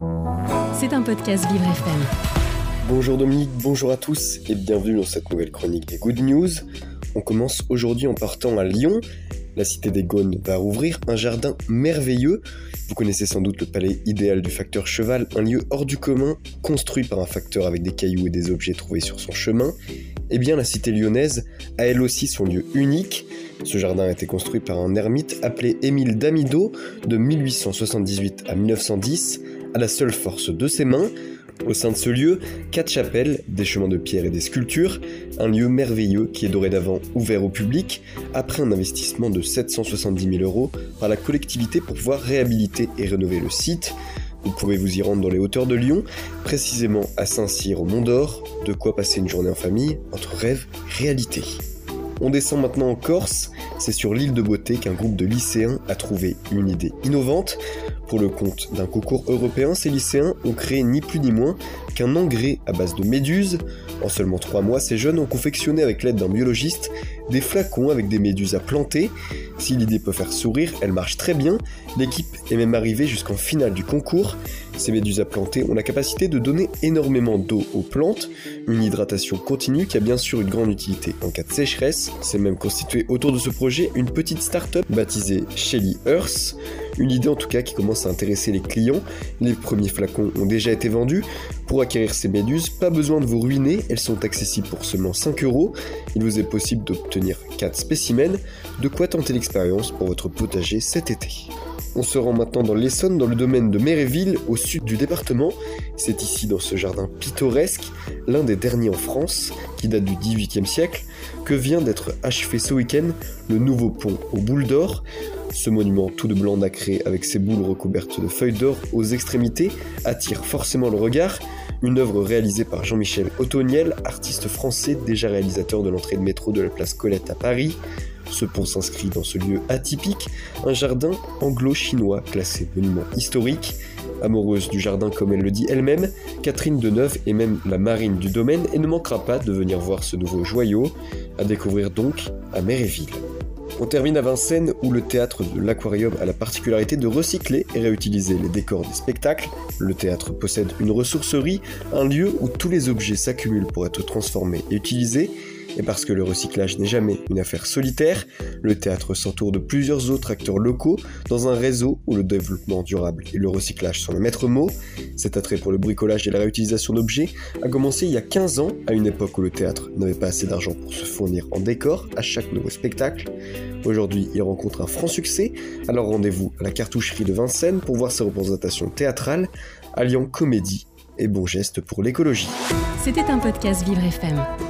C'est un podcast Vivre FM. Bonjour Dominique, bonjour à tous et bienvenue dans cette nouvelle chronique des Good News. On commence aujourd'hui en partant à Lyon. La cité des Gaunes va rouvrir un jardin merveilleux. Vous connaissez sans doute le palais idéal du facteur cheval, un lieu hors du commun, construit par un facteur avec des cailloux et des objets trouvés sur son chemin. Eh bien, la cité lyonnaise a elle aussi son lieu unique. Ce jardin a été construit par un ermite appelé Émile Damido de 1878 à 1910, à la seule force de ses mains. Au sein de ce lieu, quatre chapelles, des chemins de pierre et des sculptures, un lieu merveilleux qui est dorénavant ouvert au public après un investissement de 770 000 euros par la collectivité pour pouvoir réhabiliter et rénover le site. Vous pouvez vous y rendre dans les hauteurs de Lyon, précisément à Saint-Cyr au Mont d'Or, de quoi passer une journée en famille entre rêve réalité. On descend maintenant en Corse, c'est sur l'île de Beauté qu'un groupe de lycéens a trouvé une idée innovante. Pour le compte d'un concours européen, ces lycéens ont créé ni plus ni moins qu'un engrais à base de méduses. En seulement trois mois, ces jeunes ont confectionné avec l'aide d'un biologiste des flacons avec des méduses à planter. Si l'idée peut faire sourire, elle marche très bien. L'équipe est même arrivée jusqu'en finale du concours. Ces méduses à planter ont la capacité de donner énormément d'eau aux plantes, une hydratation continue qui a bien sûr une grande utilité en cas de sécheresse. C'est même constitué autour de ce projet une petite start-up baptisée Shelly Earth, une idée en tout cas qui commence à intéresser les clients. Les premiers flacons ont déjà été vendus. Pour acquérir ces méduses, pas besoin de vous ruiner, elles sont accessibles pour seulement 5 euros. Il vous est possible d'obtenir 4 spécimens, de quoi tenter l'expérience pour votre potager cet été. On se rend maintenant dans l'Essonne, dans le domaine de Méréville, au sud du département. C'est ici, dans ce jardin pittoresque, l'un des derniers en France, qui date du XVIIIe siècle, que vient d'être achevé ce week-end le nouveau pont aux boules d'or. Ce monument tout de blanc nacré avec ses boules recouvertes de feuilles d'or aux extrémités attire forcément le regard. Une œuvre réalisée par Jean-Michel Otoniel, artiste français déjà réalisateur de l'entrée de métro de la place Colette à Paris. Ce pont s'inscrit dans ce lieu atypique, un jardin anglo-chinois classé monument historique. Amoureuse du jardin comme elle le dit elle-même, Catherine Deneuve est même la marine du domaine et ne manquera pas de venir voir ce nouveau joyau, à découvrir donc à Méréville. On termine à Vincennes où le théâtre de l'Aquarium a la particularité de recycler et réutiliser les décors des spectacles. Le théâtre possède une ressourcerie, un lieu où tous les objets s'accumulent pour être transformés et utilisés, et parce que le recyclage n'est jamais une affaire solitaire, le théâtre s'entoure de plusieurs autres acteurs locaux dans un réseau où le développement durable et le recyclage sont le maître mot. Cet attrait pour le bricolage et la réutilisation d'objets a commencé il y a 15 ans, à une époque où le théâtre n'avait pas assez d'argent pour se fournir en décor à chaque nouveau spectacle. Aujourd'hui, il rencontre un franc succès, alors rendez-vous à la cartoucherie de Vincennes pour voir ses représentations théâtrales, alliant comédie et bons gestes pour l'écologie. C'était un podcast Vivre FM.